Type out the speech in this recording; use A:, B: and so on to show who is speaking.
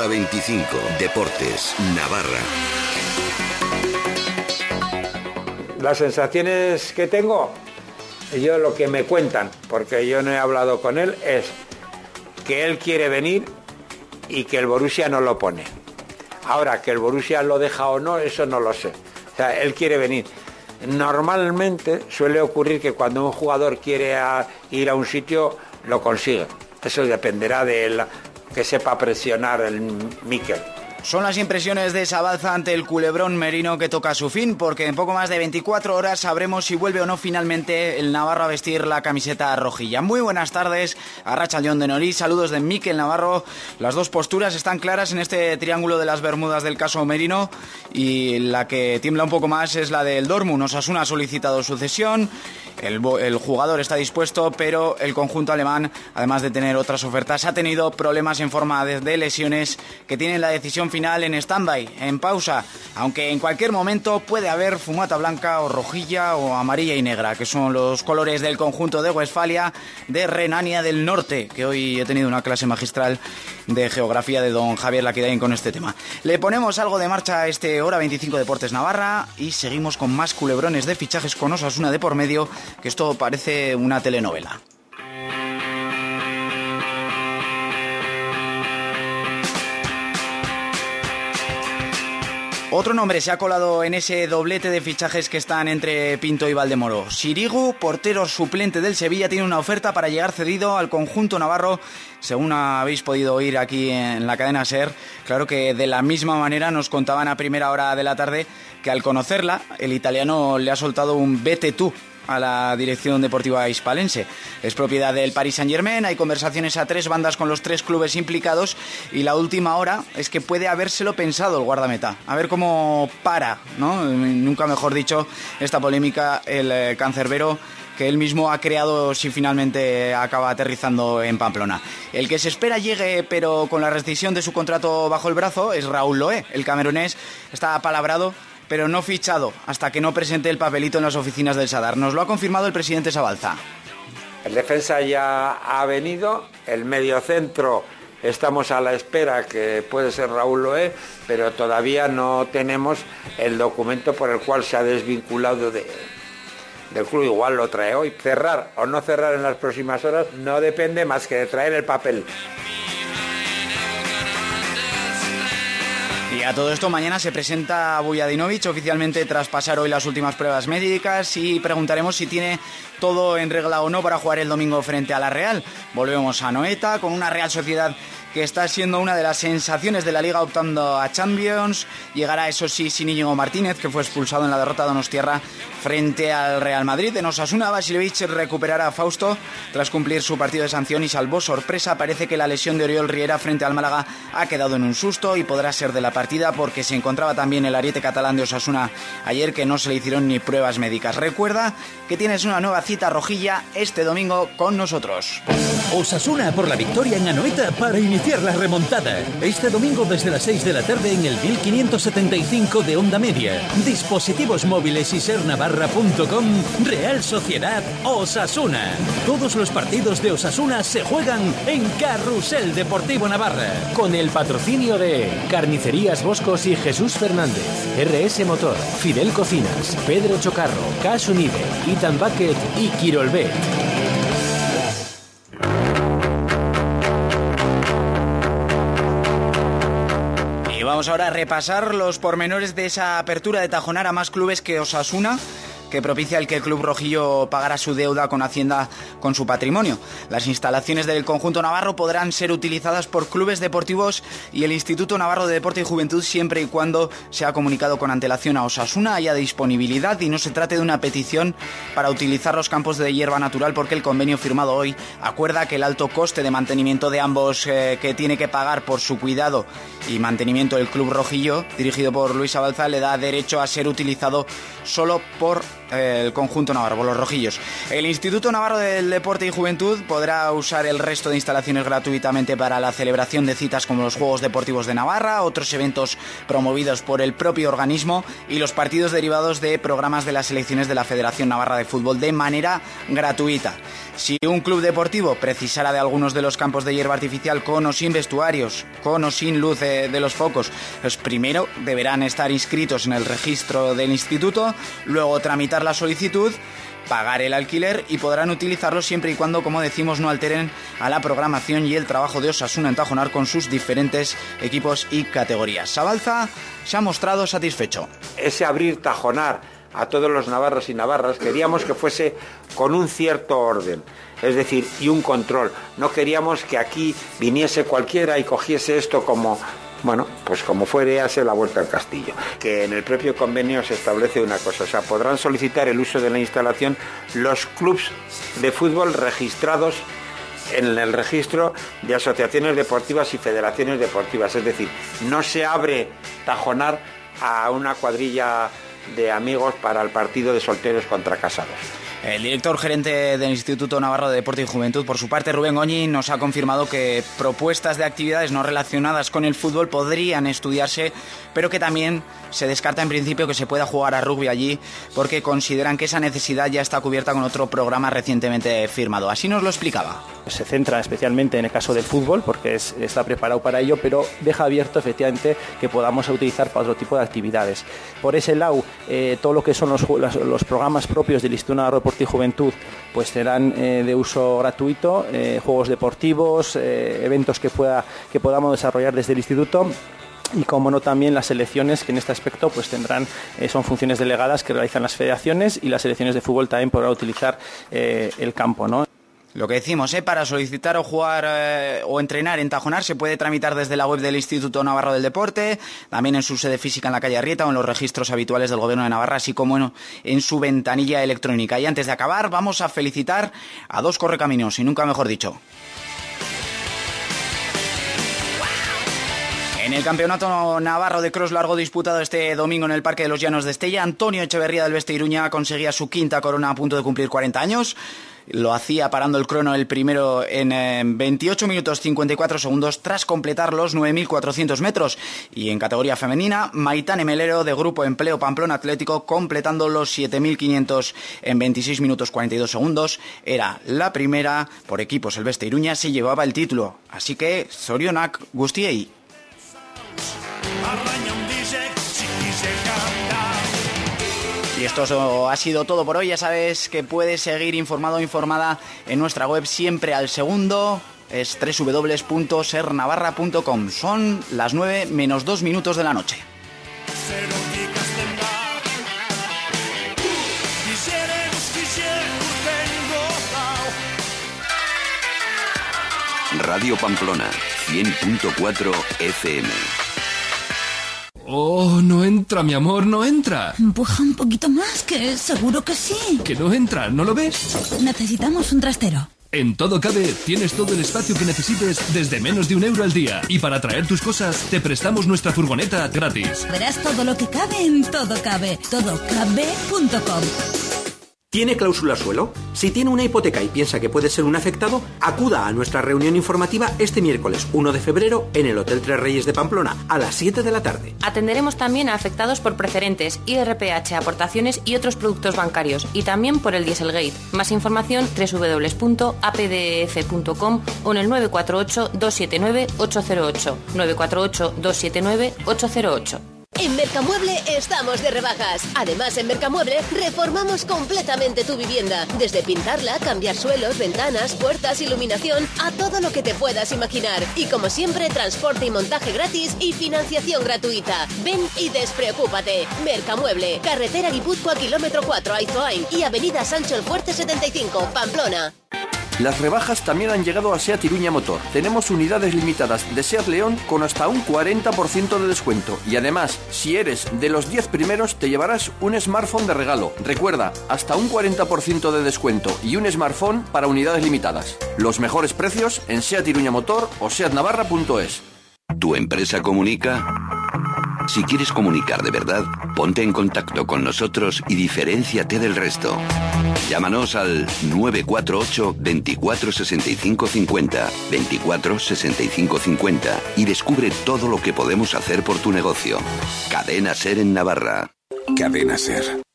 A: Hora 25. Deportes. Navarra.
B: Las sensaciones que tengo, yo lo que me cuentan, porque yo no he hablado con él, es que él quiere venir y que el Borussia no lo pone. Ahora, que el Borussia lo deja o no, eso no lo sé. O sea, él quiere venir. Normalmente suele ocurrir que cuando un jugador quiere ir a un sitio, lo consigue. Eso dependerá de él, que sepa presionar el Mikel.
C: Son las impresiones de Sabalza ante el culebrón merino que toca su fin, porque en poco más de 24 horas sabremos si vuelve o no finalmente el Navarro a vestir la camiseta rojilla. Muy buenas tardes a Racha León de Nolí, saludos de Miquel Navarro. Las dos posturas están claras en este triángulo de las Bermudas del caso merino y la que tiembla un poco más es la del Dortmund. Osasuna ha solicitado sucesión, el, el jugador está dispuesto, pero el conjunto alemán, además de tener otras ofertas, ha tenido problemas en forma de, de lesiones que tienen la decisión final en stand-by, en pausa, aunque en cualquier momento puede haber fumata blanca o rojilla o amarilla y negra, que son los colores del conjunto de Westfalia de Renania del Norte, que hoy he tenido una clase magistral de geografía de don Javier Laquidain con este tema. Le ponemos algo de marcha a este Hora 25 Deportes Navarra y seguimos con más culebrones de fichajes con Osasuna de por medio, que esto parece una telenovela. Otro nombre se ha colado en ese doblete de fichajes que están entre Pinto y Valdemoro. Sirigu, portero suplente del Sevilla, tiene una oferta para llegar cedido al conjunto navarro. Según habéis podido oír aquí en la cadena SER, claro que de la misma manera nos contaban a primera hora de la tarde que al conocerla, el italiano le ha soltado un vete tú a la dirección deportiva hispalense. Es propiedad del Paris Saint Germain, hay conversaciones a tres bandas con los tres clubes implicados y la última hora es que puede habérselo pensado el guardameta. A ver cómo para, ¿no? Nunca mejor dicho, esta polémica el eh, cancerbero que él mismo ha creado si finalmente acaba aterrizando en Pamplona. El que se espera llegue, pero con la rescisión de su contrato bajo el brazo, es Raúl Loé. El camerunés está apalabrado pero no fichado hasta que no presente el papelito en las oficinas del Sadar. Nos lo ha confirmado el presidente Sabalza.
B: El defensa ya ha venido, el mediocentro estamos a la espera que puede ser Raúl Loé, pero todavía no tenemos el documento por el cual se ha desvinculado de, del club. Igual lo trae hoy. Cerrar o no cerrar en las próximas horas no depende más que de traer el papel.
C: A todo esto, mañana se presenta Bujadinovic oficialmente tras pasar hoy las últimas pruebas médicas y preguntaremos si tiene todo en regla o no para jugar el domingo frente a la Real. Volvemos a Noeta con una Real Sociedad que está siendo una de las sensaciones de la liga optando a Champions. Llegará, eso sí, sin Íñigo Martínez, que fue expulsado en la derrota de Donostierra frente al Real Madrid. En Osasuna, Basilevich recuperará a Fausto tras cumplir su partido de sanción y salvó sorpresa. Parece que la lesión de Oriol Riera frente al Málaga ha quedado en un susto y podrá ser de la partida porque se encontraba también el ariete catalán de Osasuna ayer que no se le hicieron ni pruebas médicas. Recuerda que tienes una nueva cita rojilla este domingo con nosotros.
D: Osasuna por la victoria en Anoeta para iniciar la remontada. Este domingo desde las 6 de la tarde en el 1575 de Onda Media. Dispositivos móviles y sernavarra.com. Real Sociedad Osasuna. Todos los partidos de Osasuna se juegan en Carrusel Deportivo Navarra. Con el patrocinio de Carnicerías Boscos y Jesús Fernández. RS Motor. Fidel Cocinas. Pedro Chocarro. Cash Unide. Ethan Bucket y Quirolbet.
C: Vamos ahora a repasar los pormenores de esa apertura de Tajonar a más clubes que Osasuna que propicia el que el Club Rojillo pagara su deuda con Hacienda con su patrimonio. Las instalaciones del conjunto navarro podrán ser utilizadas por clubes deportivos y el Instituto Navarro de Deporte y Juventud siempre y cuando se ha comunicado con antelación a Osasuna, haya disponibilidad y no se trate de una petición para utilizar los campos de hierba natural porque el convenio firmado hoy acuerda que el alto coste de mantenimiento de ambos eh, que tiene que pagar por su cuidado y mantenimiento del Club Rojillo, dirigido por Luis Abalza, le da derecho a ser utilizado solo por el conjunto navarro, los rojillos. El Instituto Navarro del Deporte y Juventud podrá usar el resto de instalaciones gratuitamente para la celebración de citas como los Juegos Deportivos de Navarra, otros eventos promovidos por el propio organismo y los partidos derivados de programas de las selecciones de la Federación Navarra de Fútbol de manera gratuita. Si un club deportivo precisara de algunos de los campos de hierba artificial con o sin vestuarios, con o sin luz de, los focos, pues primero deberán estar inscritos en el registro del instituto, luego tramitar la solicitud pagar el alquiler y podrán utilizarlo siempre y cuando, como decimos, no alteren a la programación y el trabajo de Osasuna en Tajonar con sus diferentes equipos y categorías. Sabalza se ha mostrado satisfecho.
B: Ese abrir Tajonar a todos los navarros y navarras, queríamos que fuese con un cierto orden, es decir, y un control. No queríamos que aquí viniese cualquiera y cogiese esto como, bueno, pues como fuere hacer la vuelta al castillo. Que en el propio convenio se establece una cosa, o sea, podrán solicitar el uso de la instalación los clubes de fútbol registrados en el registro de asociaciones deportivas y federaciones deportivas. Es decir, no se abre tajonar a una cuadrilla de amigos para el partido de solteros contra casados.
C: El director gerente del Instituto Navarro de Deporte y Juventud, por su parte, Rubén Goñi, nos ha confirmado que propuestas de actividades no relacionadas con el fútbol podrían estudiarse, pero que también se descarta en principio que se pueda jugar a rugby allí, porque consideran que esa necesidad ya está cubierta con otro programa recientemente firmado. Así nos lo explicaba.
E: Se centra especialmente en el caso del fútbol, porque está preparado para ello, pero deja abierto efectivamente que podamos utilizar para otro tipo de actividades. Por ese lado, eh, todo lo que son los, los, programas propios del Instituto Navarro de Deporte y Juventud, pues serán eh, de uso gratuito, eh, juegos deportivos, eventos que, pueda, que podamos desarrollar desde el instituto y como no también las selecciones que en este aspecto pues tendrán son funciones delegadas que realizan las federaciones y las selecciones de fútbol también podrán utilizar el campo ¿no?
C: Lo que decimos, ¿eh? para solicitar o jugar eh, o entrenar en Tajonar se puede tramitar desde la web del Instituto Navarro del Deporte, también en su sede física en la calle Arrieta o en los registros habituales del Gobierno de Navarra, así como en, en su ventanilla electrónica. Y antes de acabar, vamos a felicitar a dos correcaminos, y nunca mejor dicho. En el campeonato navarro de cross largo disputado este domingo en el Parque de los Llanos de Estella, Antonio Echeverría del Beste Iruña conseguía su quinta corona a punto de cumplir 40 años. Lo hacía parando el crono el primero en 28 minutos 54 segundos tras completar los 9.400 metros. Y en categoría femenina, Maitane Melero de Grupo Empleo Pamplona Atlético completando los 7.500 en 26 minutos 42 segundos. Era la primera por equipos el Beste Iruña se llevaba el título. Así que Sorionak Gustiei. Y esto ha sido todo por hoy. Ya sabes que puedes seguir informado o informada en nuestra web siempre al segundo. Es www.sernavarra.com. Son las 9 menos 2 minutos de la noche.
A: Radio Pamplona, 100.4 FM.
F: Oh, no entra, mi amor, no entra.
G: Empuja un poquito más, que seguro que sí.
F: Que no entra, ¿no lo ves?
G: Necesitamos un trastero.
F: En Todo Cabe tienes todo el espacio que necesites desde menos de un euro al día. Y para traer tus cosas, te prestamos nuestra furgoneta gratis.
G: Verás todo lo que cabe en Todo Cabe. Todocabe.com.
H: ¿Tiene cláusula suelo? Si tiene una hipoteca y piensa que puede ser un afectado, acuda a nuestra reunión informativa este miércoles 1 de febrero en el Hotel Tres Reyes de Pamplona a las 7 de la tarde.
I: Atenderemos también a afectados por preferentes, IRPH, aportaciones y otros productos bancarios y también por el Dieselgate. Más información www.apdf.com o en el 948 279 808 948 279 808.
J: En Mercamueble estamos de rebajas. Además, en Mercamueble reformamos completamente tu vivienda. Desde pintarla, cambiar suelos, ventanas, puertas, iluminación, a todo lo que te puedas imaginar. Y como siempre, transporte y montaje gratis y financiación gratuita. Ven y despreocúpate. Mercamueble, carretera Guipúzcoa, kilómetro 4, Aizoain y avenida Sancho el Fuerte 75, Pamplona.
K: Las rebajas también han llegado a SEAT Iruña Motor. Tenemos unidades limitadas de SEAT León con hasta un 40% de descuento. Y además, si eres de los 10 primeros, te llevarás un smartphone de regalo. Recuerda, hasta un 40% de descuento y un smartphone para unidades limitadas. Los mejores precios en SEAT Iruña Motor o SEATnavarra.es.
A: ¿Tu empresa comunica? Si quieres comunicar de verdad, ponte en contacto con nosotros y diferenciate del resto. Llámanos al 948 24 65 50, 24 65 50 y descubre todo lo que podemos hacer por tu negocio. Cadena Ser en Navarra.
L: Cadena Ser.